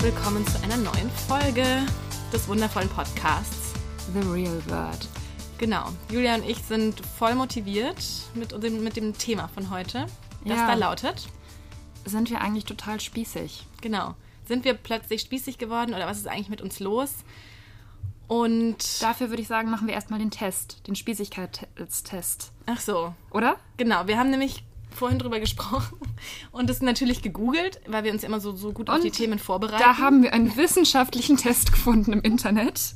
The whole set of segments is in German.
willkommen zu einer neuen Folge des wundervollen Podcasts The Real Word. Genau, Julia und ich sind voll motiviert mit dem, mit dem Thema von heute, das Ja. da lautet. Sind wir eigentlich total spießig? Genau, sind wir plötzlich spießig geworden oder was ist eigentlich mit uns los? Und, Dafür würde ich sagen, machen wir erstmal den Test, den Spießigkeitstest. ach so, Oder? genau, wir haben nämlich vorhin drüber gesprochen und es natürlich gegoogelt, weil wir uns immer so, so gut auf Und die Themen vorbereiten. Da haben wir einen wissenschaftlichen Test gefunden im Internet.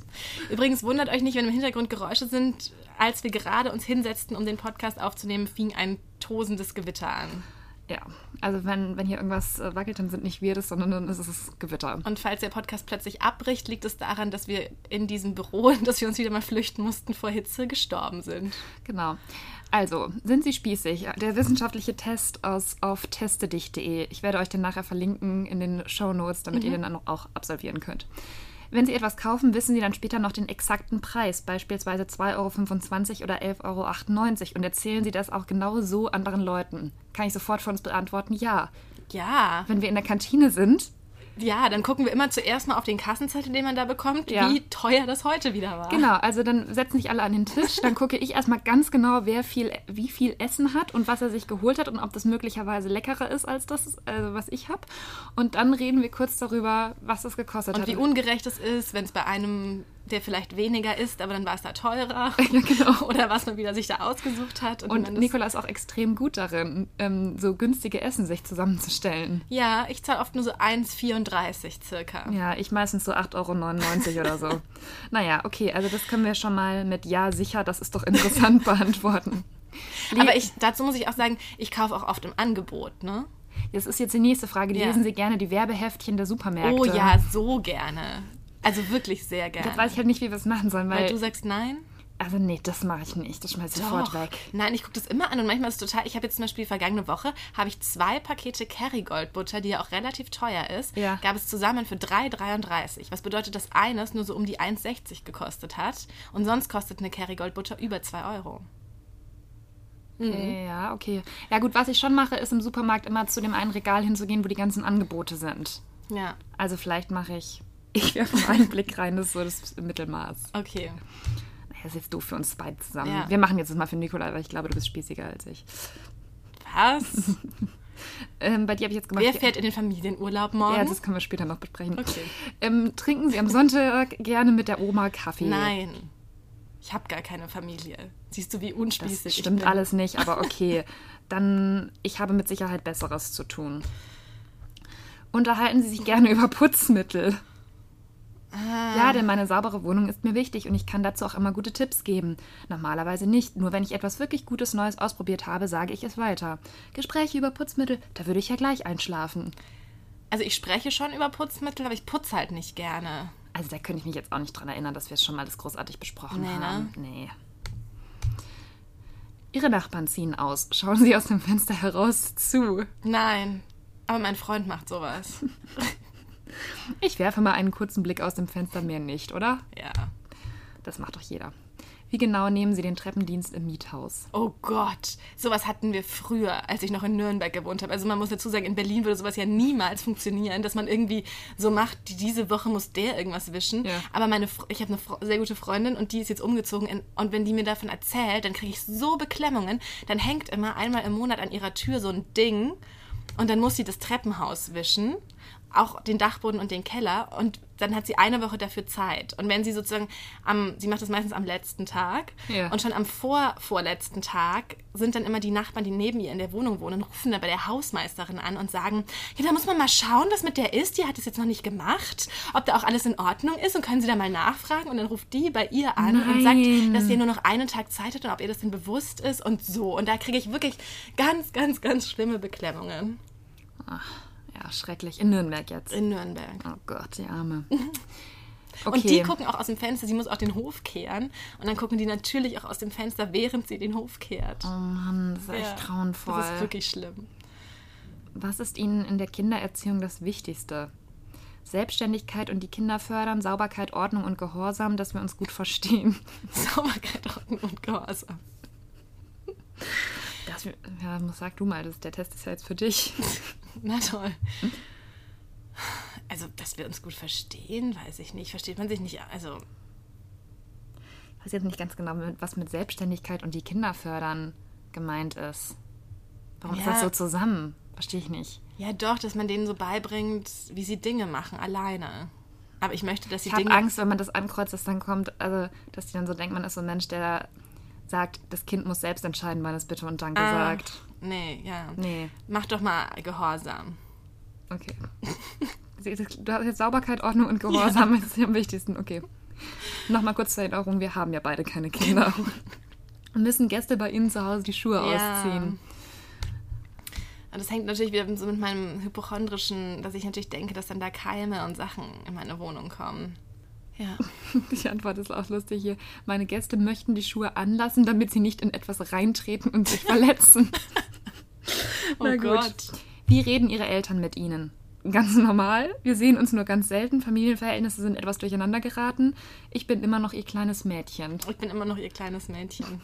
Übrigens wundert euch nicht, wenn im Hintergrund Geräusche sind. Als wir gerade uns hinsetzten, um den Podcast aufzunehmen, fing ein tosendes Gewitter an. Ja, also wenn, wenn hier irgendwas äh, wackelt, dann sind nicht wir das, sondern dann ist es Gewitter. Und falls der Podcast plötzlich abbricht, liegt es daran, dass wir in diesem Büro, in das wir uns wieder mal flüchten mussten, vor Hitze gestorben sind. Genau. Also, sind Sie spießig? Der wissenschaftliche Test aus auf testedich.de. Ich werde euch den nachher verlinken in den Show Notes, damit ihr den dann auch absolvieren könnt. Wenn Sie etwas kaufen, wissen Sie dann später noch den exakten Preis, beispielsweise 2,25 Euro oder 11,98 Euro und erzählen Sie das auch genau so anderen Leuten. Kann ich sofort für uns beantworten? Ja. Ja, Wenn wir in der Kantine sind, ja, dann gucken wir immer zuerst mal auf den Kassenzettel, den man da bekommt, Ja. wie teuer das heute wieder war. Genau, also dann setzen sich alle an den Tisch, dann gucke ich erstmal ganz genau, wer viel, wie viel Essen hat und was er sich geholt hat und ob das möglicherweise leckerer ist als das, also was ich habe. Und dann reden wir kurz darüber, was das gekostet Und hat. wie ungerecht es ist, wenn es bei einem, der vielleicht weniger ist, aber dann war es da teurer. Ja, genau. Oder was man wieder sich da ausgesucht hat. und das- Nicola ist auch extrem gut darin, ähm, so günstige Essen sich zusammenzustellen. Ja, ich zahle oft nur so 1,34 circa. Ja, ich meistens so 8,99 Euro oder so. naja, okay, also das können wir schon mal mit Ja, sicher, das ist doch interessant beantworten. Aber ich, dazu muss ich auch sagen, ich kaufe auch oft im Angebot, ne? Das ist jetzt die nächste Frage. Ja. Lesen Sie gerne die Werbeheftchen der Supermärkte? Oh ja, so gerne. Also wirklich sehr gerne. Jetzt weiß ich halt nicht, wie wir es machen sollen, weil. Weil du sagst nein? also, nee, das mache ich nicht. Das schmeiß ich sofort weg. Nein, ich gucke das immer an und manchmal ist es total. Ich habe jetzt zum Beispiel vergangene Woche habe ich zwei Pakete Kerrygold Butter, die ja auch relativ teuer ist, Ja. gab es zusammen für 3,33. Was bedeutet, dass eines nur so um die 1,60 gekostet hat und sonst kostet eine Kerrygold Butter über 2 Euro. Okay, ja, okay. Ja, gut, was ich schon mache, ist im Supermarkt immer zu dem einen Regal hinzugehen, wo die ganzen Angebote sind. Ja, Also, vielleicht mache ich. Ich werfe mal einen Blick rein, das ist so das Mittelmaß. okay. Das ist jetzt doof für uns beide zusammen. Ja. Wir machen jetzt das mal für Nicola, weil ich glaube, du bist spießiger als ich. Was? Ähm, bei dir habe ich jetzt gemacht. Wer fährt in den Familienurlaub morgen? Ja, das können wir später noch besprechen. Okay. Ähm, trinken Sie am Sonntag gerne mit der Oma Kaffee? Nein. Ich habe gar keine Familie. Siehst du, wie unspießig Das ich stimmt bin? alles nicht, aber okay. Dann, ich habe mit Sicherheit Besseres zu tun. Unterhalten Sie sich gerne über Putzmittel. Ah. Ja, denn meine saubere Wohnung ist mir wichtig und ich kann dazu auch immer gute Tipps geben. Normalerweise nicht. Nur wenn ich etwas wirklich Gutes Neues ausprobiert habe, sage ich es weiter. Gespräche über Putzmittel, da würde ich ja gleich einschlafen. Also ich spreche schon über Putzmittel, aber ich putze halt nicht gerne. Also da könnte ich mich jetzt auch nicht dran erinnern, dass wir es schon mal das großartig besprochen Nee, ne? haben. Nee. Ihre Nachbarn ziehen aus. Schauen Sie aus dem Fenster heraus zu. Nein. Aber mein Freund macht sowas. Ich werfe mal einen kurzen Blick aus dem Fenster, mehr nicht, oder? Ja. Das macht doch jeder. Wie genau nehmen Sie den Treppendienst im Miethaus? Oh Gott, sowas hatten wir früher, als ich noch in Nürnberg gewohnt habe. Also man muss dazu sagen, in Berlin würde sowas ja niemals funktionieren, dass man irgendwie so macht, die- diese Woche muss der irgendwas wischen. Ja. Aber meine, ich habe eine sehr gute Freundin und die ist jetzt umgezogen in, und wenn die mir davon erzählt, dann kriege ich so Beklemmungen. Dann hängt immer einmal im Monat an ihrer Tür so ein Ding und dann muss sie das Treppenhaus wischen, auch den Dachboden und den Keller und dann hat sie eine Woche dafür Zeit. Und wenn sie sozusagen am, sie macht das meistens am letzten Tag Ja. und schon am vor, vorletzten Tag sind dann immer die Nachbarn, die neben ihr in der Wohnung wohnen, rufen dann bei der Hausmeisterin an und sagen, ja, da muss man mal schauen, was mit der ist, die hat es jetzt noch nicht gemacht, ob da auch alles in Ordnung ist und können sie da mal nachfragen und dann ruft die bei ihr an und sagt, Nein. dass sie nur noch einen Tag Zeit hat und ob ihr das denn bewusst ist und so. Und da kriege ich wirklich ganz, ganz, ganz schlimme Beklemmungen Ja, schrecklich. In Nürnberg jetzt. in Nürnberg. Oh Gott, die Arme. Und die gucken auch aus dem Fenster, sie muss auch den Hof kehren. Und dann gucken die natürlich auch aus dem Fenster, während sie den Hof kehrt. Oh Mann, das ist echt Ja, grauenvoll. Das ist wirklich schlimm. Was ist Ihnen in der Kindererziehung das Wichtigste? Selbstständigkeit und die Kinder fördern, Sauberkeit, Ordnung und Gehorsam, dass wir uns gut verstehen. Sauberkeit, Ordnung und Gehorsam. Das, ja, sag du mal, das, der Test ist ja jetzt für dich. Na toll. dass wir uns gut verstehen, weiß ich nicht. Versteht man sich nicht, also Ich weiß jetzt nicht ganz genau, was mit Selbstständigkeit und die Kinder fördern gemeint ist. Warum ist Ja. das so zusammen? Verstehe ich nicht. ja doch, dass man denen so beibringt, wie sie Dinge machen, alleine. Aber ich möchte, dass sie Ich habe Dinge... Angst, wenn man das ankreuzt, dass dann kommt, also dass die dann so denkt, man ist so ein Mensch, der sagt, das Kind muss selbst entscheiden, wann es bitte und danke Ah, sagt. Nee, ja. Nee, Mach doch mal Gehorsam. okay. Du hast jetzt Sauberkeit, Ordnung und Gehorsam, das ist am wichtigsten. Okay. Nochmal kurz zur Erinnerung, wir haben ja beide keine Kinder. Und müssen Gäste bei Ihnen zu Hause die Schuhe Ja. ausziehen. Und das hängt natürlich wieder so mit meinem hypochondrischen, dass ich natürlich denke, dass dann da Keime und Sachen in meine Wohnung kommen. Ja. Die Antwort ist auch lustig hier. Meine Gäste möchten die Schuhe anlassen, damit sie nicht in etwas reintreten und sich verletzen. Oh Na gut. Gott. Wie reden Ihre Eltern mit Ihnen? Ganz normal. Wir sehen uns nur ganz selten. Familienverhältnisse sind etwas durcheinander geraten. Ich bin immer noch Ihr kleines Mädchen. Ich bin immer noch ihr kleines Mädchen.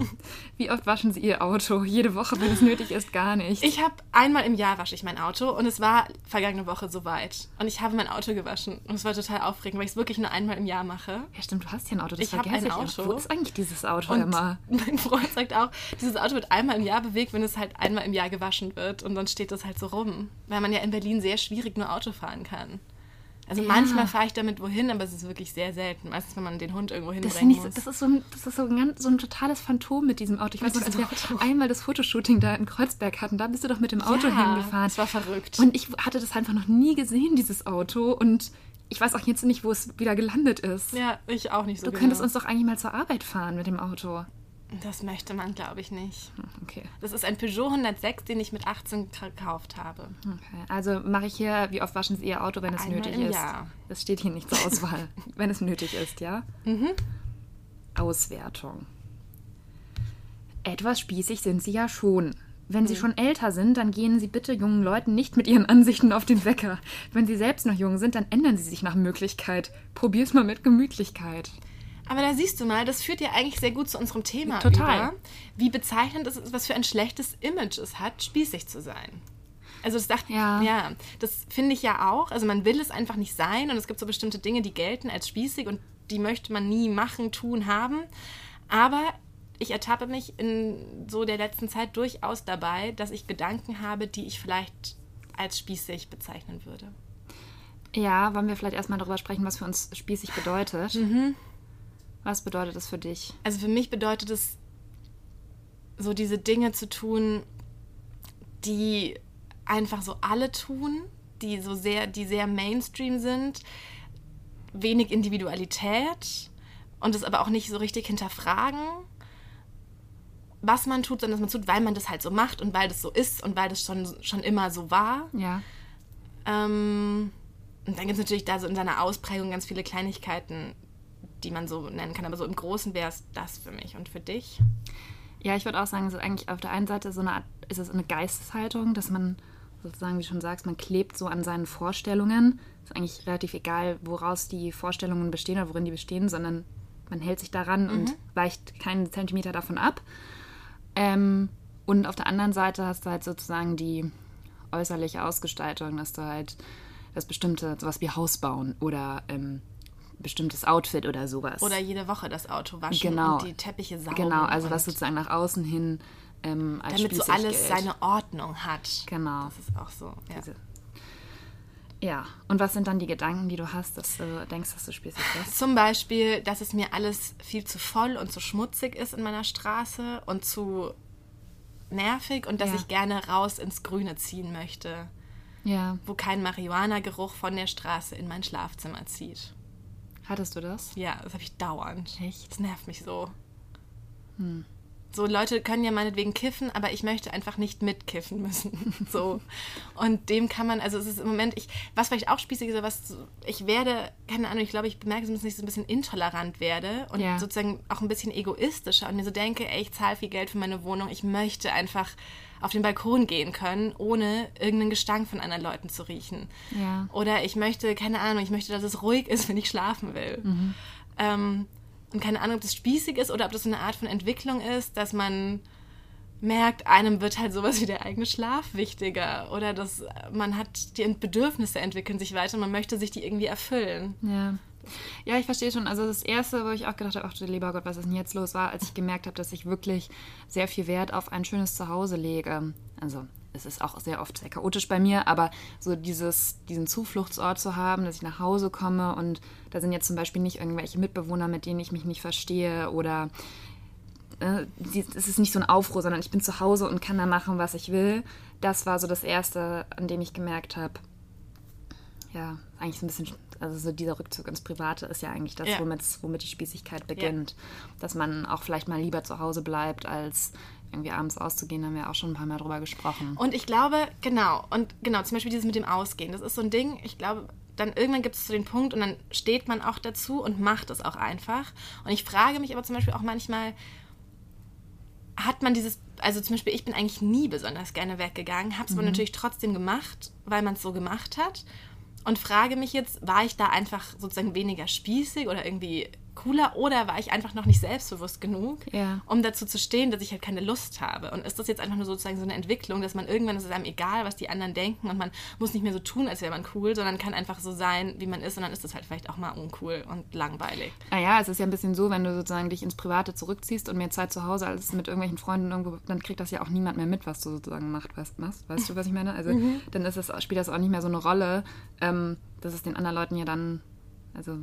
Wie oft waschen Sie Ihr Auto? Jede Woche, wenn es nötig ist, gar nicht. Ich habe einmal im Jahr wasche ich mein Auto und es war vergangene Woche soweit. Und ich habe mein Auto gewaschen. Und es war total aufregend, weil ich es wirklich nur einmal im Jahr mache. ja, stimmt, du hast ja ein Auto. Das Ich hab vergesse ein ich. auch. Auto. Wo ist eigentlich dieses Auto Und immer? mein Freund sagt auch, dieses Auto wird einmal im Jahr bewegt, wenn es halt einmal im Jahr gewaschen wird. Und dann steht das halt so rum. Weil man ja in Berlin sehr schwierig nur Auto fahren kann. Also Ja. manchmal fahre ich damit wohin, aber es ist wirklich sehr selten. Meistens, wenn man den Hund irgendwo hinbringen muss. das ist, so ein, das ist so, ein ganz, so ein totales Phantom mit diesem Auto. Ich weiß noch, als wir Auto. einmal das Fotoshooting da in Kreuzberg hatten, da bist du doch mit dem Auto Ja, hingefahren. das war verrückt. Und ich hatte das einfach noch nie gesehen, dieses Auto. Und ich weiß auch jetzt nicht, wo es wieder gelandet ist. ja, ich auch nicht so du genau. könntest uns doch eigentlich mal zur Arbeit fahren mit dem Auto. Das möchte man, glaube ich, nicht. Hm, Okay. Das ist ein Peugeot 106, den ich mit 18 gekauft habe. okay. Also mache ich hier, wie oft waschen Sie Ihr Auto, wenn es Einmal nötig im ist? Jahr. Das steht hier nicht zur Auswahl. wenn es nötig ist, ja? Mhm. Auswertung. Etwas spießig sind Sie ja schon. Wenn Mhm. Sie schon älter sind, dann gehen Sie bitte jungen Leuten nicht mit Ihren Ansichten auf den Wecker. Wenn Sie selbst noch jung sind, dann ändern Sie sich nach Möglichkeit. Probier's mal mit Gemütlichkeit. Aber da siehst du mal, das führt ja eigentlich sehr gut zu unserem Thema Total. über, wie bezeichnend es ist, was für ein schlechtes Image es hat, spießig zu sein. Also das dachte Ja. ja, das finde ich ja auch. Also man will es einfach nicht sein und es gibt so bestimmte Dinge, die gelten als spießig und die möchte man nie machen, tun, haben. Aber ich ertappe mich in so der letzten Zeit durchaus dabei, dass ich Gedanken habe, die ich vielleicht als spießig bezeichnen würde. Ja, wollen wir vielleicht erstmal darüber sprechen, was für uns spießig bedeutet? Mhm. Was bedeutet das für dich? Also für mich bedeutet es, so diese Dinge zu tun, die einfach so alle tun, die so sehr, die sehr Mainstream sind, wenig Individualität und es aber auch nicht so richtig hinterfragen, was man tut, sondern dass man tut, weil man das halt so macht und weil das so ist und weil das schon, schon immer so war. Ja. Ähm, und dann gibt es natürlich da so in seiner Ausprägung ganz viele Kleinigkeiten, die man so nennen kann. Aber so im Großen wäre es das für mich und für dich. Ja, ich würde auch sagen, es ist eigentlich auf der einen Seite so eine Art, ist es eine Geisteshaltung, dass man sozusagen, wie du schon sagst, man klebt so an seinen Vorstellungen. Ist eigentlich relativ egal, woraus die Vorstellungen bestehen oder worin die bestehen, sondern man hält sich daran und weicht keinen Zentimeter davon ab. Ähm, und auf der anderen Seite hast du halt sozusagen die äußerliche Ausgestaltung, dass du halt das bestimmte, sowas wie Haus bauen oder ähm, bestimmtes Outfit oder sowas. Oder jede Woche das Auto waschen Genau. und die Teppiche saugen. Genau, also was sozusagen nach außen hin ähm, als damit so alles gilt. seine Ordnung hat. Genau. Das ist auch so. Ja. Diese- Ja, und was sind dann die Gedanken, die du hast, dass du denkst, dass du spießig bist? Zum Beispiel, dass es mir alles viel zu voll und zu schmutzig ist in meiner Straße und zu nervig und dass Ja. ich gerne raus ins Grüne ziehen möchte, Ja, wo kein Marihuana-Geruch von der Straße in mein Schlafzimmer zieht. Hattest du das? Ja, das habe ich dauernd. Echt? Das nervt mich so. So, Leute können ja meinetwegen kiffen, aber ich möchte einfach nicht mitkiffen müssen. so. Und dem kann man, also es ist im Moment, ich, was vielleicht auch spießig ist, was, ich werde, keine Ahnung, ich glaube, ich bemerke, dass ich so ein bisschen intolerant werde und Ja. sozusagen auch ein bisschen egoistischer und mir so denke, ey, ich zahle viel Geld für meine Wohnung, ich möchte einfach auf den Balkon gehen können, ohne irgendeinen Gestank von anderen Leuten zu riechen. Ja. Oder ich möchte, keine Ahnung, ich möchte, dass es ruhig ist, wenn ich schlafen will. Ähm, und keine Ahnung, ob das spießig ist oder ob das so eine Art von Entwicklung ist, dass man merkt, einem wird halt sowas wie der eigene Schlaf wichtiger oder dass man hat, die Bedürfnisse entwickeln sich weiter und man möchte sich die irgendwie erfüllen. Ja. Ja, ich verstehe schon. Also das Erste, wo ich auch gedacht habe, ach du lieber Gott, was ist denn jetzt los, war, als ich gemerkt habe, dass ich wirklich sehr viel Wert auf ein schönes Zuhause lege. Also es ist auch sehr oft sehr chaotisch bei mir, aber so dieses, diesen Zufluchtsort zu haben, dass ich nach Hause komme und da sind jetzt zum Beispiel nicht irgendwelche Mitbewohner, mit denen ich mich nicht verstehe oder äh, es ist nicht so ein Aufruhr, sondern ich bin zu Hause und kann da machen, was ich will. Das war so das Erste, an dem ich gemerkt habe, ja, eigentlich so ein bisschen, also so dieser Rückzug ins Private ist ja eigentlich das, ja. Womit, die Spießigkeit beginnt. Ja. Dass man auch vielleicht mal lieber zu Hause bleibt, als irgendwie abends auszugehen, haben wir auch schon ein paar Mal drüber gesprochen. Und ich glaube, genau, und genau, zum Beispiel dieses mit dem Ausgehen, das ist so ein Ding, ich glaube, dann irgendwann gibt es zu den Punkt und dann steht man auch dazu und macht es auch einfach. Und ich frage mich aber zum Beispiel auch manchmal, hat man dieses, also zum Beispiel, ich bin eigentlich nie besonders gerne weggegangen, habe es mhm. aber natürlich trotzdem gemacht, weil man es so gemacht hat. Und frage mich jetzt, war ich da einfach sozusagen weniger spießig oder irgendwie cooler oder war ich einfach noch nicht selbstbewusst genug, ja. um dazu zu stehen, dass ich halt keine Lust habe? Und ist das jetzt einfach nur sozusagen so eine Entwicklung, dass man irgendwann ist es einem egal, was die anderen denken und man muss nicht mehr so tun, als wäre man cool, sondern kann einfach so sein, wie man ist und dann ist das halt vielleicht auch mal uncool und langweilig. Naja, es ist ja ein bisschen so, wenn du sozusagen dich ins Private zurückziehst und mehr Zeit zu Hause als mit irgendwelchen Freunden irgendwo, dann kriegt das ja auch niemand mehr mit, was du sozusagen machst. Weißt, du, was ich meine? Also mhm. dann ist es, spielt das auch nicht mehr so eine Rolle, ähm, dass es den anderen Leuten ja dann also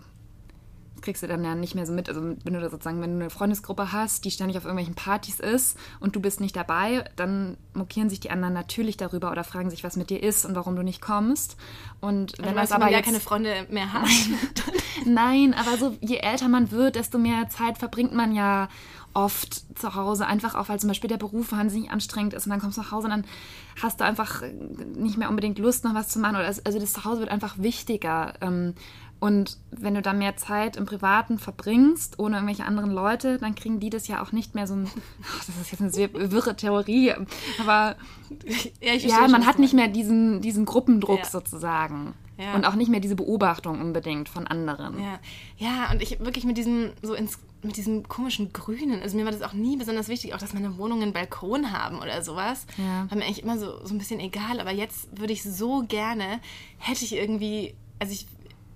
kriegst du dann ja nicht mehr so mit. Also wenn du da sozusagen, wenn du eine Freundesgruppe hast, die ständig auf irgendwelchen Partys ist und du bist nicht dabei, dann mokieren sich die anderen natürlich darüber oder fragen sich, was mit dir ist und warum du nicht kommst. Und wenn also, das aber ja keine Freunde mehr hat. Nein, aber so je älter man wird, desto mehr Zeit verbringt man ja oft zu Hause, einfach auch, weil zum Beispiel der Beruf wahnsinnig anstrengend ist und dann kommst du nach Hause und dann hast du einfach nicht mehr unbedingt Lust, noch was zu machen. also das Zuhause wird einfach wichtiger. Und wenn du da mehr Zeit im Privaten verbringst, ohne irgendwelche anderen Leute, dann kriegen die das ja auch nicht mehr so ein. Das ist jetzt eine sehr wirre Theorie, aber ja, ja man hat nicht mehr diesen, diesen Gruppendruck ja. sozusagen. Ja. Und auch nicht mehr diese Beobachtung unbedingt von anderen. Ja, ja und ich wirklich mit diesem, so ins, mit diesem komischen Grünen, also mir war das auch nie besonders wichtig, auch dass meine Wohnungen einen Balkon haben oder sowas. Ja. War mir eigentlich immer so, so ein bisschen egal, aber jetzt würde ich so gerne, hätte ich irgendwie, also ich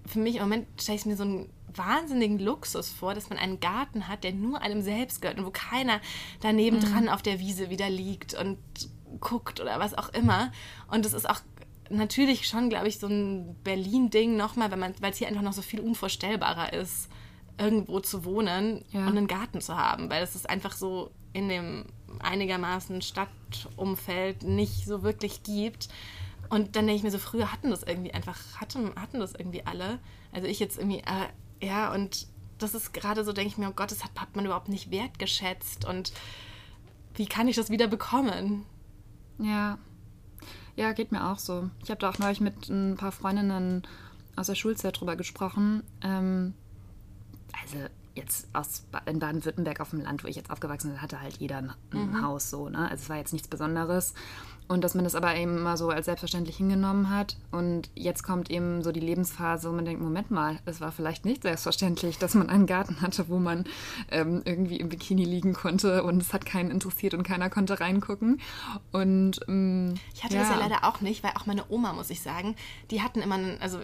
für mich im Moment stelle ich mir so einen wahnsinnigen Luxus vor, dass man einen Garten hat, der nur einem selbst gehört und wo keiner daneben mhm. dran auf der Wiese wieder liegt und guckt oder was auch immer. Und das ist auch natürlich schon, glaube ich, so ein Berlin-Ding nochmal, weil es hier einfach noch so viel unvorstellbarer ist, irgendwo zu wohnen ja. und einen Garten zu haben, weil es ist einfach so in dem einigermaßen Stadtumfeld nicht so wirklich gibt. Und dann denke ich mir so, früher hatten das irgendwie einfach, hatten, hatten das irgendwie alle. Also ich jetzt irgendwie, äh, ja, und das ist gerade so, denke ich mir, oh Gott, das hat, hat man überhaupt nicht wertgeschätzt. Und wie kann ich das wieder bekommen? Ja. Ja, geht mir auch so. Ich habe da auch neulich mit ein paar Freundinnen aus der Schulzeit drüber gesprochen. Ähm, also jetzt aus in Baden-Württemberg auf dem Land, wo ich jetzt aufgewachsen bin, hatte halt jeder ein, mhm. Haus so, ne? Also es war jetzt nichts Besonderes. Und dass man das aber eben immer so als selbstverständlich hingenommen hat. Und jetzt kommt eben so die Lebensphase, wo man denkt, Moment mal, es war vielleicht nicht selbstverständlich, dass man einen Garten hatte, wo man ähm, irgendwie im Bikini liegen konnte und es hat keinen interessiert und keiner konnte reingucken. Und ähm, ich hatte ja. das ja leider auch nicht, weil auch meine Oma, muss ich sagen, die hatten immer, einen, also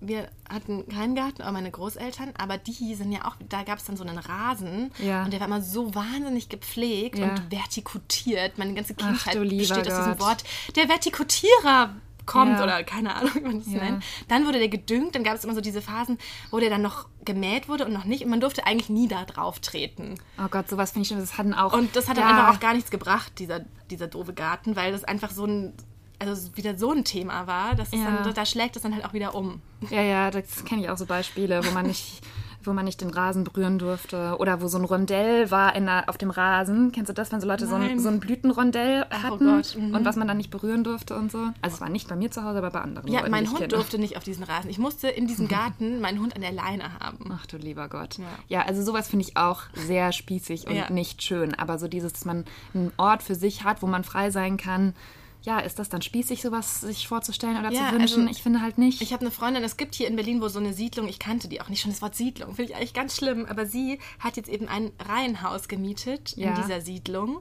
wir hatten keinen Garten, aber meine Großeltern, aber die sind ja auch, da gab es dann so einen Rasen ja. und der war immer so wahnsinnig gepflegt ja. und vertikutiert. Meine ganze Kindheit Ach, besteht aus diesem Wort Wort, der Vertikutierer kommt ja. oder keine Ahnung, wie man das ja. nennt. Dann wurde der gedüngt, dann gab es immer so diese Phasen, wo der dann noch gemäht wurde und noch nicht und man durfte eigentlich nie da drauf treten. Oh Gott, sowas finde ich schon, das hatten auch... Und das hat dann einfach auch gar nichts gebracht, dieser, dieser doofe Garten, weil das einfach so ein also wieder so ein Thema war, dass ja. dann, da schlägt es dann halt auch wieder um. Ja, ja, das kenne ich auch so Beispiele, wo man nicht wo man nicht den Rasen berühren durfte. Oder wo so ein Rondell war in der, auf dem Rasen. Kennst du das, wenn so Leute so ein, so ein, Blütenrondell hatten oh mhm. und was man dann nicht berühren durfte und so? Also es war nicht bei mir zu Hause, aber bei anderen. Ja, Leuten, mein Hund kenne. durfte nicht auf diesen Rasen. Ich musste in diesem Garten meinen Hund an der Leine haben. Ach du lieber Gott. Ja, ja also sowas finde ich auch sehr spießig und ja. nicht schön. Aber so dieses, dass man einen Ort für sich hat, wo man frei sein kann, ja, ist das dann spießig, sowas sich vorzustellen oder Ja, zu wünschen? also ich finde halt nicht. Ich habe eine Freundin, es gibt hier in Berlin wo so eine Siedlung, ich kannte die auch nicht schon, das Wort Siedlung, finde ich eigentlich ganz schlimm, aber sie hat jetzt eben ein Reihenhaus gemietet Ja. in dieser Siedlung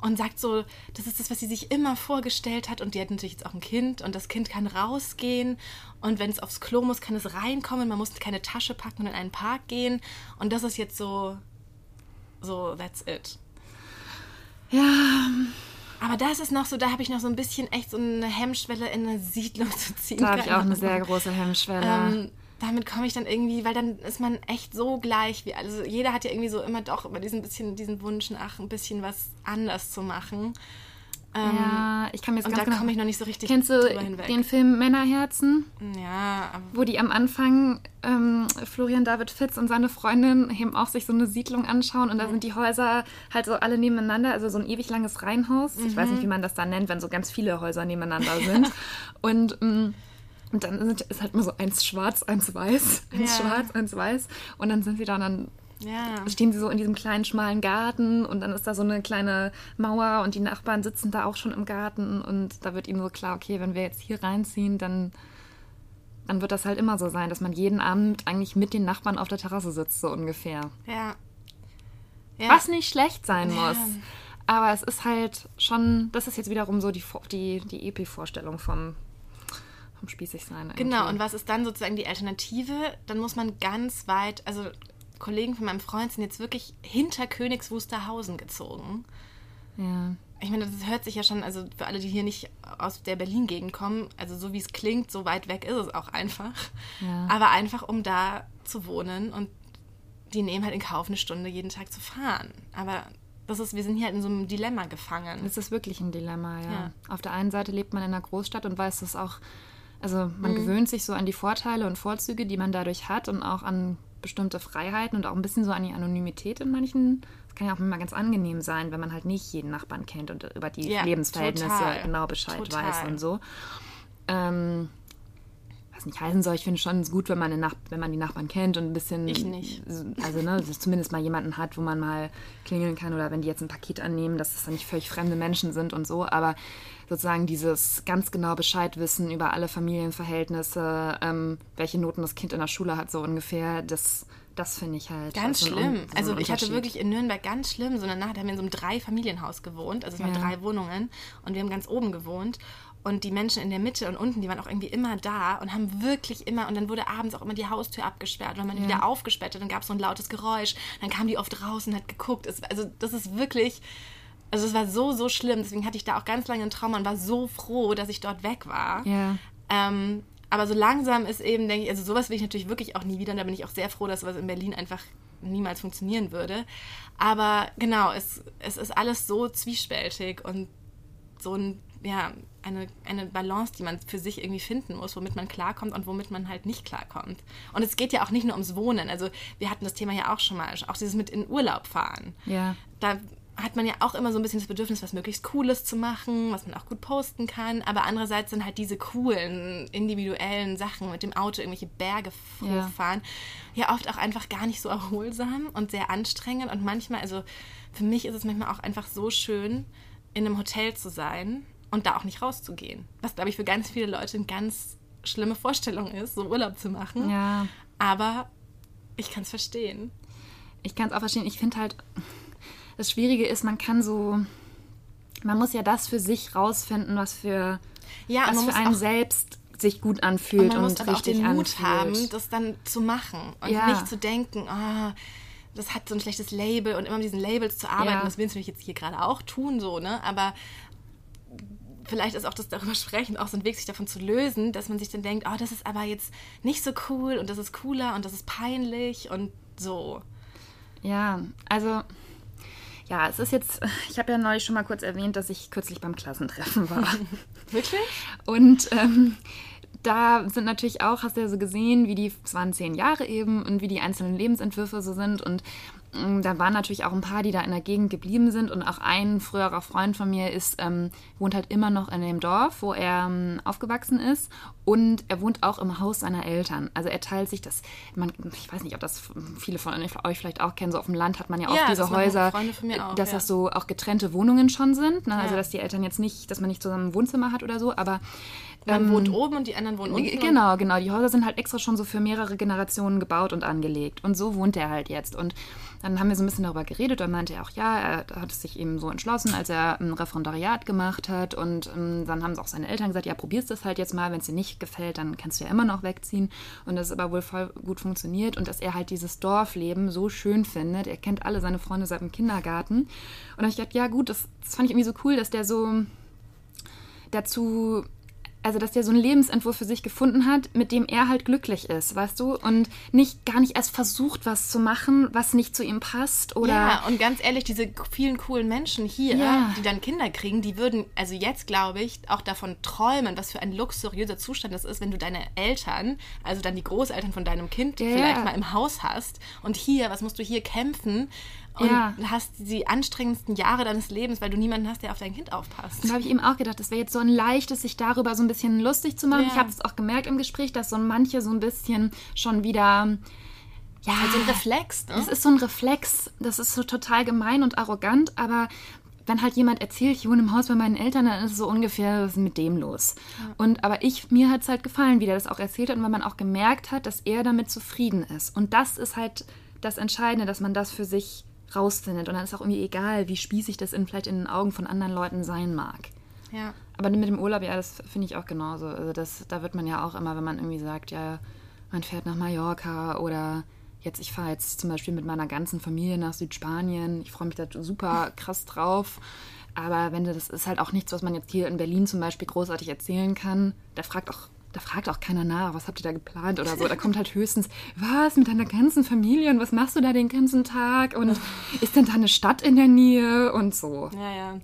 und sagt so, das ist das, was sie sich immer vorgestellt hat und die hat natürlich jetzt auch ein Kind und das Kind kann rausgehen und wenn es aufs Klo muss, kann es reinkommen, man muss keine Tasche packen und in einen Park gehen und das ist jetzt so, so, that's it. ja, Aber das ist noch so, da habe ich noch so ein bisschen echt so eine Hemmschwelle in eine Siedlung zu ziehen. da habe ich auch eine sehr große Hemmschwelle. Ähm, damit komme ich dann irgendwie, weil dann ist man echt so gleich wie also jeder hat ja irgendwie so immer doch immer diesen bisschen diesen Wunsch nach ein bisschen was anders zu machen. Ähm, ja, ich kann mir jetzt und ganz da genau. komme ich noch nicht so richtig Kennst du den Film Männerherzen? ja, wo die am Anfang ähm, Florian David Fitz und seine Freundin eben auch sich so eine Siedlung anschauen und da sind die Häuser halt so alle nebeneinander, also so ein ewig langes Reihenhaus. Ich weiß nicht, wie man das da nennt, wenn so ganz viele Häuser nebeneinander sind. und, ähm, und dann sind, ist halt immer so eins schwarz, eins weiß, eins Ja. schwarz, eins weiß. Und dann sind sie da und dann ja. stehen sie so in diesem kleinen, schmalen Garten und dann ist da so eine kleine Mauer und die Nachbarn sitzen da auch schon im Garten und da wird ihnen so klar, okay, wenn wir jetzt hier reinziehen, dann, dann wird das halt immer so sein, dass man jeden Abend eigentlich mit den Nachbarn auf der Terrasse sitzt, so ungefähr. Ja. Ja. Was nicht schlecht sein Ja. muss. Aber es ist halt schon, das ist jetzt wiederum so die, die, die EP-Vorstellung vom, vom Spießigsein. Genau, irgendwie. und was ist dann sozusagen die Alternative? Dann muss man ganz weit, also Kollegen von meinem Freund sind jetzt wirklich hinter Königs Wusterhausen gezogen. Ja. Ich meine, das hört sich ja schon, also für alle, die hier nicht aus der Berlin-Gegend kommen, also so wie es klingt, so weit weg ist es auch einfach. Ja. Aber einfach, um da zu wohnen und die nehmen halt in Kauf, eine Stunde jeden Tag zu fahren. Aber das ist, wir sind hier halt in so einem Dilemma gefangen. Es ist wirklich ein Dilemma, ja. Ja. Auf der einen Seite lebt man in einer Großstadt und weiß das auch, also Mhm. man gewöhnt sich so an die Vorteile und Vorzüge, die man dadurch hat und auch an bestimmte Freiheiten und auch ein bisschen so an die Anonymität in manchen. Das kann ja auch immer ganz angenehm sein, wenn man halt nicht jeden Nachbarn kennt und über die Ja, Lebensverhältnisse total. genau Bescheid Total. weiß und so. Ähm, was nicht heißen soll, ich finde schon es gut, wenn man, Nach wenn man die Nachbarn kennt und ein bisschen. Ich nicht. Also, ne, dass es zumindest mal jemanden hat, wo man mal klingeln kann oder wenn die jetzt ein Paket annehmen, dass es dann nicht völlig fremde Menschen sind und so. Aber sozusagen dieses ganz genau Bescheid wissen über alle Familienverhältnisse, ähm, welche Noten das Kind in der Schule hat, so ungefähr, das, das finde ich halt. Ganz so ein Un- schlimm. so also ich hatte wirklich in Nürnberg ganz schlimm, so eine Nacht, haben wir in so einem Drei-Familienhaus gewohnt, also es waren Ja. drei Wohnungen und wir haben ganz oben gewohnt. Und die Menschen in der Mitte und unten, die waren auch irgendwie immer da und haben wirklich immer, und dann wurde abends auch immer die Haustür abgesperrt. Und man Ja. wieder aufgesperrt hat, dann gab es so ein lautes Geräusch. Dann kam die oft raus und hat geguckt. Es, also das ist wirklich, also es war so, so schlimm. Deswegen hatte ich da auch ganz lange einen Trauma und war so froh, dass ich dort weg war. Ja. Ähm, aber so langsam ist eben, denke ich, also sowas will ich natürlich wirklich auch nie wieder. Und da bin ich auch sehr froh, dass sowas in Berlin einfach niemals funktionieren würde. Aber genau, es, es ist alles so zwiespältig und so ein, ja, eine, eine Balance, die man für sich irgendwie finden muss, womit man klarkommt und womit man halt nicht klarkommt. Und es geht ja auch nicht nur ums Wohnen. Also wir hatten das Thema ja auch schon mal, auch dieses mit in Urlaub fahren Ja. da hat man ja auch immer so ein bisschen das Bedürfnis, was möglichst Cooles zu machen, was man auch gut posten kann. Aber andererseits sind halt diese coolen, individuellen Sachen mit dem Auto irgendwelche Berge Ja. hochfahren ja oft auch einfach gar nicht so erholsam und sehr anstrengend. Und manchmal, also für mich ist es manchmal auch einfach so schön, in einem Hotel zu sein und da auch nicht rauszugehen. Was, glaube ich, für ganz viele Leute eine ganz schlimme Vorstellung ist, so Urlaub zu machen. Ja. Aber ich kann es verstehen. Ich kann es auch verstehen. Ich finde halt, das Schwierige ist, man kann so, man muss ja das für sich rausfinden, was für, Ja, und was für einen auch selbst sich gut anfühlt Und man und, muss aber auch richtig den Mut anfühlt. haben, das dann zu machen und Ja. nicht zu denken, ah, das hat so ein schlechtes Label und immer mit diesen Labels zu arbeiten. Ja. Das will ich natürlich jetzt hier gerade auch tun, so, ne? Aber vielleicht ist auch das darüber sprechen auch so ein Weg, sich davon zu lösen, dass man sich dann denkt, oh, das ist aber jetzt nicht so cool und das ist cooler und das ist peinlich und so. Ja, also ja, es ist jetzt, ich habe ja neulich schon mal kurz erwähnt, dass ich kürzlich beim Klassentreffen war. Wirklich? Und ähm, da sind natürlich auch, hast du ja so gesehen, wie die, es waren zehn Jahre eben und wie die einzelnen Lebensentwürfe so sind. Und da waren natürlich auch ein paar, die da in der Gegend geblieben sind. Und auch ein früherer Freund von mir ist, ähm, wohnt halt immer noch in dem Dorf, wo er ähm, aufgewachsen ist. Und er wohnt auch im Haus seiner Eltern. Also er teilt sich das, man, ich weiß nicht, ob das viele von euch vielleicht auch kennen, so auf dem Land hat man ja auch Ja, diese das machen Häuser, Freunde von mir auch, dass ja. das so auch getrennte Wohnungen schon sind. Ne? Also Ja. dass die Eltern jetzt nicht, dass man nicht zusammen ein Wohnzimmer hat oder so, aber Man wohnt oben und die anderen wohnen unten. Genau, genau. Die Häuser sind halt extra schon so für mehrere Generationen gebaut und angelegt. Und so wohnt er halt jetzt. Und dann haben wir so ein bisschen darüber geredet. Und meinte er auch, ja, er hat es sich eben so entschlossen, als er ein Referendariat gemacht hat. Und ähm, dann haben auch seine Eltern gesagt, ja, probierst das halt jetzt mal. Wenn es dir nicht gefällt, dann kannst du ja immer noch wegziehen. Und das ist aber wohl voll gut funktioniert. Und dass er halt dieses Dorfleben so schön findet. Er kennt alle seine Freunde seit dem Kindergarten. Und hab ich gedacht, ja gut, das, das fand ich irgendwie so cool, dass der so dazu, also dass der so einen Lebensentwurf für sich gefunden hat, mit dem er halt glücklich ist, weißt du? Und nicht gar nicht erst versucht, was zu machen, was nicht zu ihm passt oder. Ja, und ganz ehrlich, diese vielen coolen Menschen hier, Ja. die dann Kinder kriegen, die würden, also jetzt glaube ich, auch davon träumen, was für ein luxuriöser Zustand das ist, wenn du deine Eltern, also dann die Großeltern von deinem Kind Ja. vielleicht mal im Haus hast. Und hier, was musst du hier kämpfen? Und Ja. hast die anstrengendsten Jahre deines Lebens, weil du niemanden hast, der auf dein Kind aufpasst. Da habe ich eben auch gedacht, das wäre jetzt so ein leichtes, sich darüber so ein bisschen lustig zu machen. Ja. Ich habe es auch gemerkt im Gespräch, dass so manche so ein bisschen schon wieder. Ja, Also ein Reflex, ne? Das ist so ein Reflex. Das ist so total gemein und arrogant, aber wenn halt jemand erzählt, ich wohne im Haus bei meinen Eltern, dann ist es so ungefähr, was ist mit dem los? Und aber ich, mir hat es halt gefallen, wie der das auch erzählt hat und weil man auch gemerkt hat, dass er damit zufrieden ist. Und das ist halt das Entscheidende, dass man das für sich rausfindet. Und dann ist auch irgendwie egal, wie spießig das in, vielleicht in den Augen von anderen Leuten sein mag. ja. Aber mit dem Urlaub, ja, das finde ich auch genauso. Also das, da wird man ja auch immer, wenn man irgendwie sagt, ja, man fährt nach Mallorca oder jetzt, ich fahre jetzt zum Beispiel mit meiner ganzen Familie nach Südspanien. Ich freue mich da super krass drauf. Aber wenn du, das ist halt auch nichts, was man jetzt hier in Berlin zum Beispiel großartig erzählen kann. Da fragt auch, da fragt auch keiner nach, was habt ihr da geplant oder so. Da kommt halt höchstens, was mit deiner ganzen Familie und was machst du da den ganzen Tag und ist denn da eine Stadt in der Nähe und so. Ja, ja.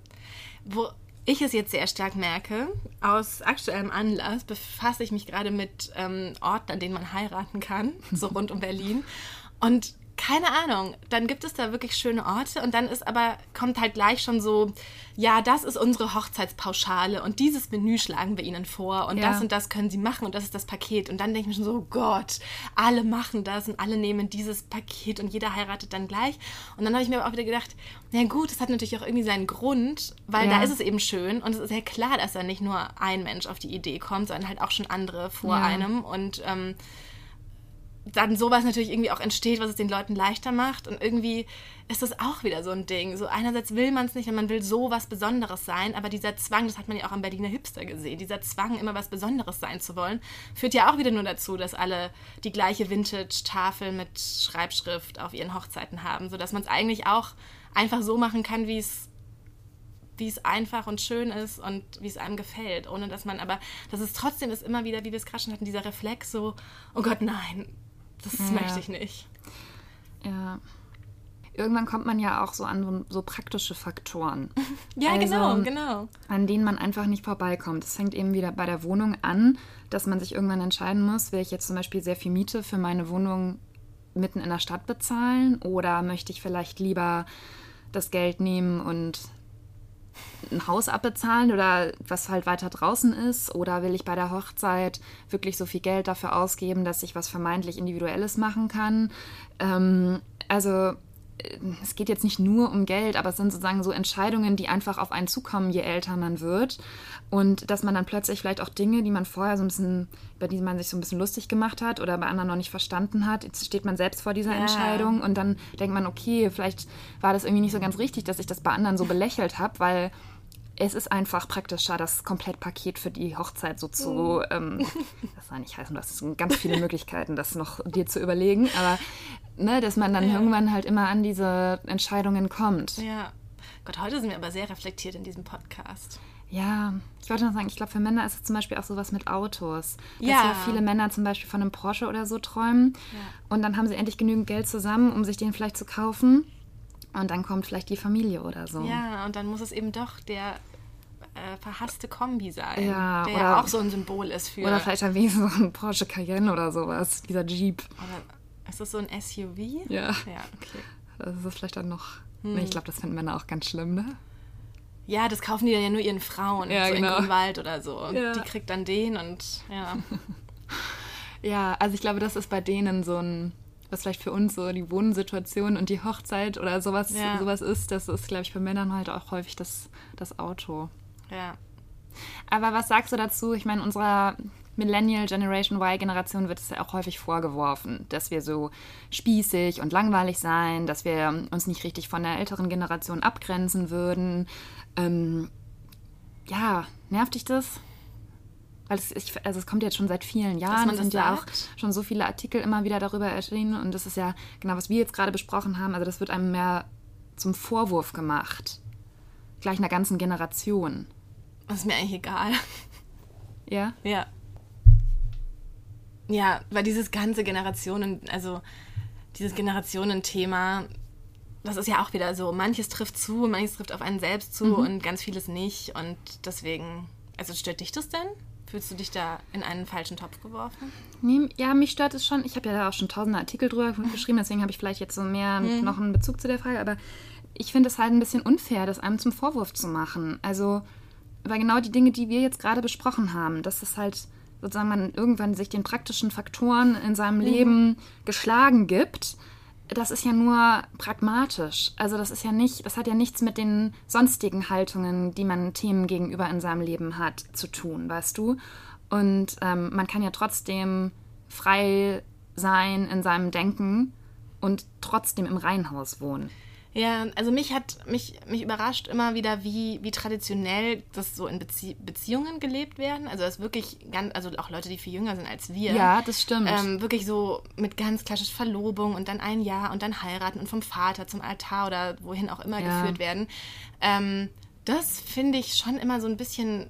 Wo ich es jetzt sehr stark merke, aus aktuellem Anlass befasse ich mich gerade mit ähm, Orten, an denen man heiraten kann, so rund um Berlin. Und keine Ahnung, dann gibt es da wirklich schöne Orte und dann ist aber, kommt halt gleich schon so, ja, das ist unsere Hochzeitspauschale und dieses Menü schlagen wir Ihnen vor und Ja. das und das können Sie machen und das ist das Paket. Und dann denke ich mir schon so, oh Gott, alle machen das und alle nehmen dieses Paket und jeder heiratet dann gleich. Und dann habe ich mir aber auch wieder gedacht, na gut, das hat natürlich auch irgendwie seinen Grund, weil Ja. da ist es eben schön und es ist ja klar, dass da nicht nur ein Mensch auf die Idee kommt, sondern halt auch schon andere vor Ja. einem und ähm, dann sowas natürlich irgendwie auch entsteht, was es den Leuten leichter macht. Und irgendwie ist das auch wieder so ein Ding. So einerseits will man es nicht und man will so was Besonderes sein, aber dieser Zwang, das hat man ja auch am Berliner Hipster gesehen, dieser Zwang, immer was Besonderes sein zu wollen, führt ja auch wieder nur dazu, dass alle die gleiche Vintage-Tafel mit Schreibschrift auf ihren Hochzeiten haben, sodass man es eigentlich auch einfach so machen kann, wie es wie es einfach und schön ist und wie es einem gefällt, ohne dass man aber, dass es trotzdem ist immer wieder, wie wir es gerade schon hatten, dieser Reflex so, oh Gott, nein, das Ja. möchte ich nicht. Ja. Irgendwann kommt man ja auch so an so, praktische Faktoren. Ja, Also, genau, genau. An denen man einfach nicht vorbeikommt. Es fängt eben wieder bei der Wohnung an, dass man sich irgendwann entscheiden muss, will ich jetzt zum Beispiel sehr viel Miete für meine Wohnung mitten in der Stadt bezahlen oder möchte ich vielleicht lieber das Geld nehmen und ein Haus abbezahlen oder was halt weiter draußen ist? Oder will ich bei der Hochzeit wirklich so viel Geld dafür ausgeben, dass ich was vermeintlich Individuelles machen kann? Ähm, also es geht jetzt nicht nur um Geld, aber es sind sozusagen so Entscheidungen, die einfach auf einen zukommen, je älter man wird. Und dass man dann plötzlich vielleicht auch Dinge, die man vorher so ein bisschen, über die man sich so ein bisschen lustig gemacht hat oder bei anderen noch nicht verstanden hat, jetzt steht man selbst vor dieser Ja. Entscheidung und dann denkt man, okay, vielleicht war das irgendwie nicht so ganz richtig, dass ich das bei anderen so belächelt habe, weil es ist einfach praktischer, das Komplettpaket für die Hochzeit so zu. Ähm, das soll nicht heißen, du hast ganz viele Möglichkeiten, das noch dir zu überlegen, aber ne, dass man dann Ja. irgendwann halt immer an diese Entscheidungen kommt. Ja. Gott, heute sind wir aber sehr reflektiert in diesem Podcast. Ja, ich wollte noch sagen, ich glaube, für Männer ist es zum Beispiel auch sowas mit Autos. Dass Ja. ja viele Männer zum Beispiel von einem Porsche oder so träumen. Und dann haben sie endlich genügend Geld zusammen, um sich den vielleicht zu kaufen. Und dann kommt vielleicht die Familie oder so. Ja, und dann muss es eben doch der äh, verhasste Kombi sein, Ja, der oder- ja auch so ein Symbol ist für. Oder vielleicht dann wenigstens so ein Porsche Cayenne oder sowas, dieser Jeep. Oder ist das so ein SUV? Ja. Ja, okay. Das ist vielleicht dann noch. Hm. Nee, ich glaube, das finden Männer auch ganz schlimm, ne? Ja, das kaufen die dann ja nur ihren Frauen, Ja, so genau. in Grünwald oder so. Und Ja. die kriegt dann den und ja. Ja, also ich glaube, das ist bei denen so ein, was vielleicht für uns so die Wohnsituation und die Hochzeit oder sowas, Ja. sowas ist, das ist, glaube ich, bei Männern halt auch häufig das, das Auto. ja. Aber was sagst du dazu? Ich meine, unserer Millennial Generation Y-Generation wird es ja auch häufig vorgeworfen, dass wir so spießig und langweilig seien, dass wir uns nicht richtig von der älteren Generation abgrenzen würden. Ähm, ja, nervt dich das? Weil es, ich, also es kommt jetzt schon seit vielen Jahren, das sind ja auch schon so viele Artikel immer wieder darüber erschienen und das ist ja genau, was wir jetzt gerade besprochen haben. Also das wird einem mehr zum Vorwurf gemacht. Gleich einer ganzen Generation. Das ist mir eigentlich egal. Ja? Ja. Ja, weil dieses ganze Generationen, also dieses Generationenthema, das ist ja auch wieder so, manches trifft zu, manches trifft auf einen selbst zu und ganz vieles nicht. Und deswegen, also stört dich das denn? Fühlst du dich da in einen falschen Topf geworfen? Nee, ja, mich stört es schon. Ich habe ja da auch schon tausende Artikel drüber geschrieben, deswegen habe ich vielleicht jetzt so mehr noch einen Bezug zu der Frage. Aber ich finde es halt ein bisschen unfair, das einem zum Vorwurf zu machen. Also, weil genau die Dinge, die wir jetzt gerade besprochen haben, dass es halt sozusagen man irgendwann sich den praktischen Faktoren in seinem Leben geschlagen gibt, das ist ja nur pragmatisch. Also das ist ja nicht, das hat ja nichts mit den sonstigen Haltungen, die man Themen gegenüber in seinem Leben hat, zu tun, weißt du? Und ähm, man kann ja trotzdem frei sein in seinem Denken und trotzdem im Reihenhaus wohnen. Ja, also mich hat, mich, mich überrascht immer wieder, wie, wie traditionell das so in Bezie Beziehungen gelebt werden. Also das wirklich ganz, also auch Leute, die viel jünger sind als wir. Ja, das stimmt. Ähm, wirklich so mit ganz klassisch Verlobung und dann ein Jahr und dann heiraten und vom Vater zum Altar oder wohin auch immer Ja. geführt werden. Ähm, das finde ich schon immer so ein bisschen,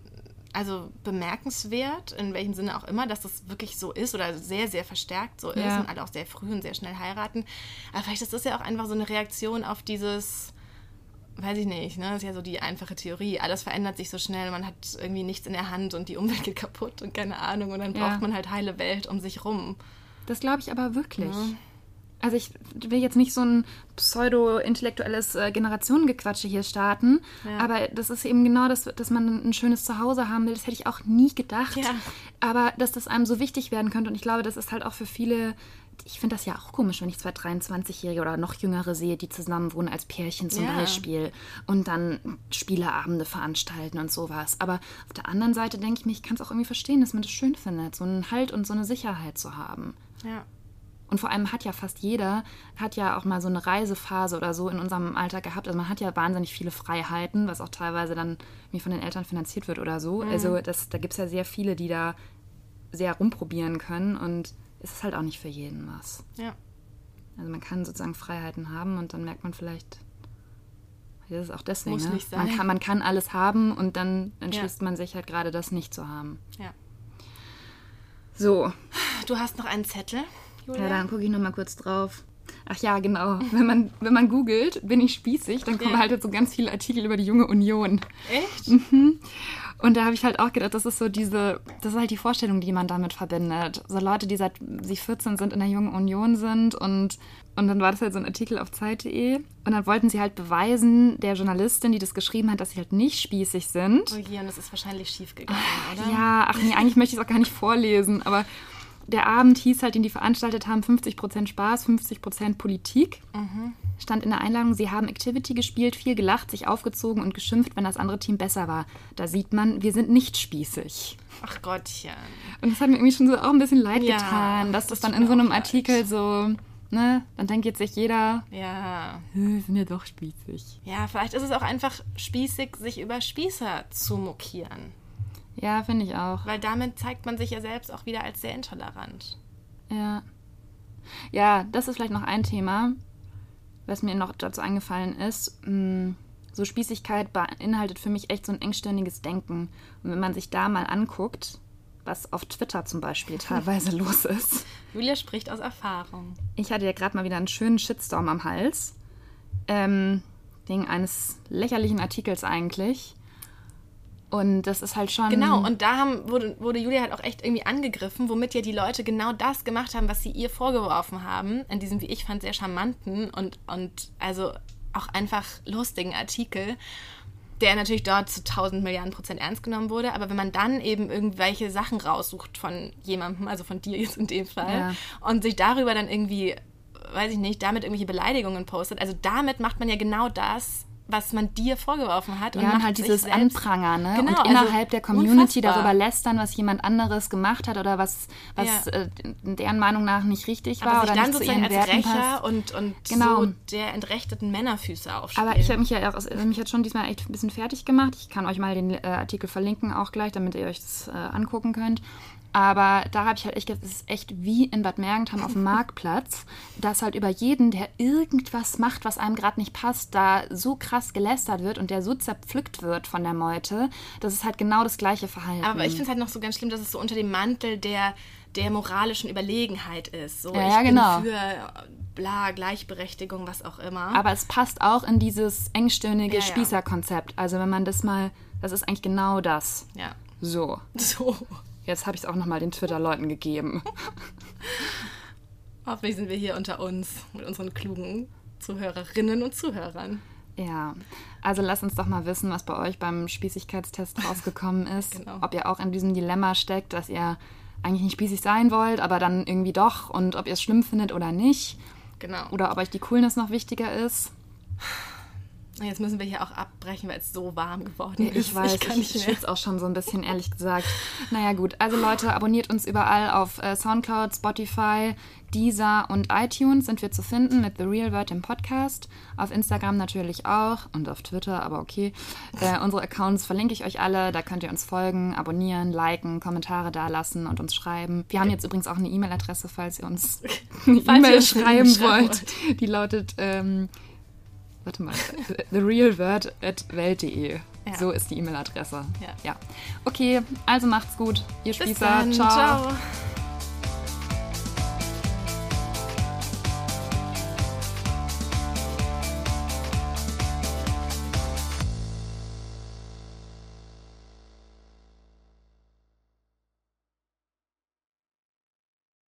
also bemerkenswert, in welchem Sinne auch immer, dass das wirklich so ist oder sehr, sehr verstärkt so ist Ja. und alle auch sehr früh und sehr schnell heiraten. Aber vielleicht ist das ja auch einfach so eine Reaktion auf dieses, weiß ich nicht, ne? Das ist ja so die einfache Theorie. Alles verändert sich so schnell, man hat irgendwie nichts in der Hand und die Umwelt geht kaputt und keine Ahnung. Und dann Ja. braucht man halt heile Welt um sich rum. Das glaube ich aber wirklich. Also ich will jetzt nicht so ein pseudo-intellektuelles äh, Generationengequatsche hier starten, Ja. aber das ist eben genau das, dass man ein schönes Zuhause haben will. Das hätte ich auch nie gedacht. Ja. Aber dass das einem so wichtig werden könnte und ich glaube, das ist halt auch für viele... Ich finde das ja auch komisch, wenn ich zwei 23-Jährige oder noch Jüngere sehe, die zusammen wohnen als Pärchen zum Ja. Beispiel und dann Spieleabende veranstalten und sowas. Aber auf der anderen Seite denke ich mir, ich kann es auch irgendwie verstehen, dass man das schön findet, so einen Halt und so eine Sicherheit zu haben. Ja. Und vor allem hat ja fast jeder, hat ja auch mal so eine Reisephase oder so in unserem Alter gehabt. Also man hat ja wahnsinnig viele Freiheiten, was auch teilweise dann wie von den Eltern finanziert wird oder so. Also das, da gibt es ja sehr viele, die da sehr rumprobieren können und es ist halt auch nicht für jeden was. Ja. Also man kann sozusagen Freiheiten haben und dann merkt man vielleicht, das ist auch deswegen, Muss ne? nicht Man, sein. kann, man kann alles haben und dann entschließt man sich halt gerade das nicht zu haben. ja. So, Du hast noch einen Zettel, Julia? Ja, dann gucke ich noch mal kurz drauf. Ach ja, genau. Wenn man, wenn man googelt, bin ich spießig, dann kommen Ja. halt so ganz viele Artikel über die junge Union. Echt? Und da habe ich halt auch gedacht, das ist so diese, das ist halt die Vorstellung, die man damit verbindet. So Leute, die seit sie 14 sind, in der jungen Union sind und, und dann war das halt so ein Artikel auf Zeit.de und dann wollten sie halt beweisen, der Journalistin, die das geschrieben hat, dass sie halt nicht spießig sind. Oh je, und das ist wahrscheinlich schief gegangen, oder? Ja, ach nee, eigentlich möchte ich es auch gar nicht vorlesen, aber der Abend hieß halt, den die veranstaltet haben, 50% Spaß, 50% Politik. Stand in der Einladung, sie haben Activity gespielt, viel gelacht, sich aufgezogen und geschimpft, wenn das andere Team besser war. Da sieht man, wir sind nicht spießig. Ach Gottchen. Und das hat mir irgendwie schon so auch ein bisschen leid Ja, getan, dass das, das dann in so einem Artikel leid. so, ne, dann denkt jetzt sich jeder, Ja. wir sind ja doch spießig. Ja, vielleicht ist es auch einfach spießig, sich über Spießer zu mokieren. Ja, finde ich auch. Weil damit zeigt man sich ja selbst auch wieder als sehr intolerant. Ja. Ja, das ist vielleicht noch ein Thema, was mir noch dazu eingefallen ist. Mm, So Spießigkeit beinhaltet für mich echt so ein engstirniges Denken. Und wenn man sich da mal anguckt, was auf Twitter zum Beispiel teilweise los ist. Julia spricht aus Erfahrung. Ich hatte ja gerade mal wieder einen schönen Shitstorm am Hals. Ähm, wegen eines lächerlichen Artikels eigentlich. Und das ist halt schon. Genau, und da haben, wurde, wurde Julia halt auch echt irgendwie angegriffen, womit ja die Leute genau das gemacht haben, was sie ihr vorgeworfen haben, in diesem, wie ich fand, sehr charmanten und, und also auch einfach lustigen Artikel. der natürlich dort zu 1000 Milliarden Prozent ernst genommen wurde. Aber wenn man dann eben irgendwelche Sachen raussucht von jemandem, also von dir jetzt in dem Fall, Ja. und sich darüber dann irgendwie, weiß ich nicht, damit irgendwelche Beleidigungen postet, also damit macht man ja genau das, was man dir vorgeworfen hat. Ja, macht und halt dieses Anprangern, ne? Genau, und also innerhalb der Community unfassbar. darüber lästern, was jemand anderes gemacht hat oder was, was Ja. äh, deren Meinung nach nicht richtig war oder dann nicht zu sozusagen ihren als Werten Rächer passt. und, und Genau. so der entrechteten Männerfüße aufspielen. Aber ich habe mich ja auch, also mich hat schon diesmal echt ein bisschen fertig gemacht. Ich kann euch mal den äh, Artikel verlinken auch gleich, damit ihr euch das äh, angucken könnt. Aber da habe ich halt echt gedacht, es ist echt wie in Bad Mergentheim auf dem Marktplatz, dass halt über jeden, der irgendwas macht, was einem gerade nicht passt, da so krass gelästert wird und der so zerpflückt wird von der Meute. Das ist halt genau das gleiche Verhalten. Aber ich finde es halt noch so ganz schlimm, dass es so unter dem Mantel der, der moralischen Überlegenheit ist. So, Ja, ich ja, genau. bin für bla, Gleichberechtigung, was auch immer. Aber es passt auch in dieses engstirnige ja. Spießerkonzept. Also wenn man das mal, das ist eigentlich genau das. ja. So, So. Jetzt habe ich es auch nochmal den Twitter-Leuten gegeben. Hoffentlich sind wir hier unter uns mit unseren klugen Zuhörerinnen und Zuhörern. Ja, also lasst uns doch mal wissen, was bei euch beim Spießigkeitstest rausgekommen ist. Genau. Ob ihr auch in diesem Dilemma steckt, dass ihr eigentlich nicht spießig sein wollt, aber dann irgendwie doch und ob ihr es schlimm findet oder nicht. Genau. Oder ob euch die Coolness noch wichtiger ist. Jetzt müssen wir hier auch abbrechen, weil es so warm geworden ist. Ich weiß, ich, kann nicht ich schwitze auch schon so ein bisschen, ehrlich gesagt. Naja, gut. Also Leute, abonniert uns überall auf äh, Soundcloud, Spotify, Deezer und iTunes sind wir zu finden mit The Real Word im Podcast. Auf Instagram natürlich auch und auf Twitter, aber okay. Äh, unsere Accounts verlinke ich euch alle. Da könnt ihr uns folgen, abonnieren, liken, Kommentare dalassen und uns schreiben. Wir haben jetzt übrigens auch eine E-Mail-Adresse, falls ihr uns eine E-Mail schreiben wollt. Die lautet... Ähm, Warte mal, therealword.welt.de. Ja. So ist die E-Mail-Adresse. Ja. ja. Okay, also macht's gut, ihr Bis Spießer. dann. Ciao. Ciao.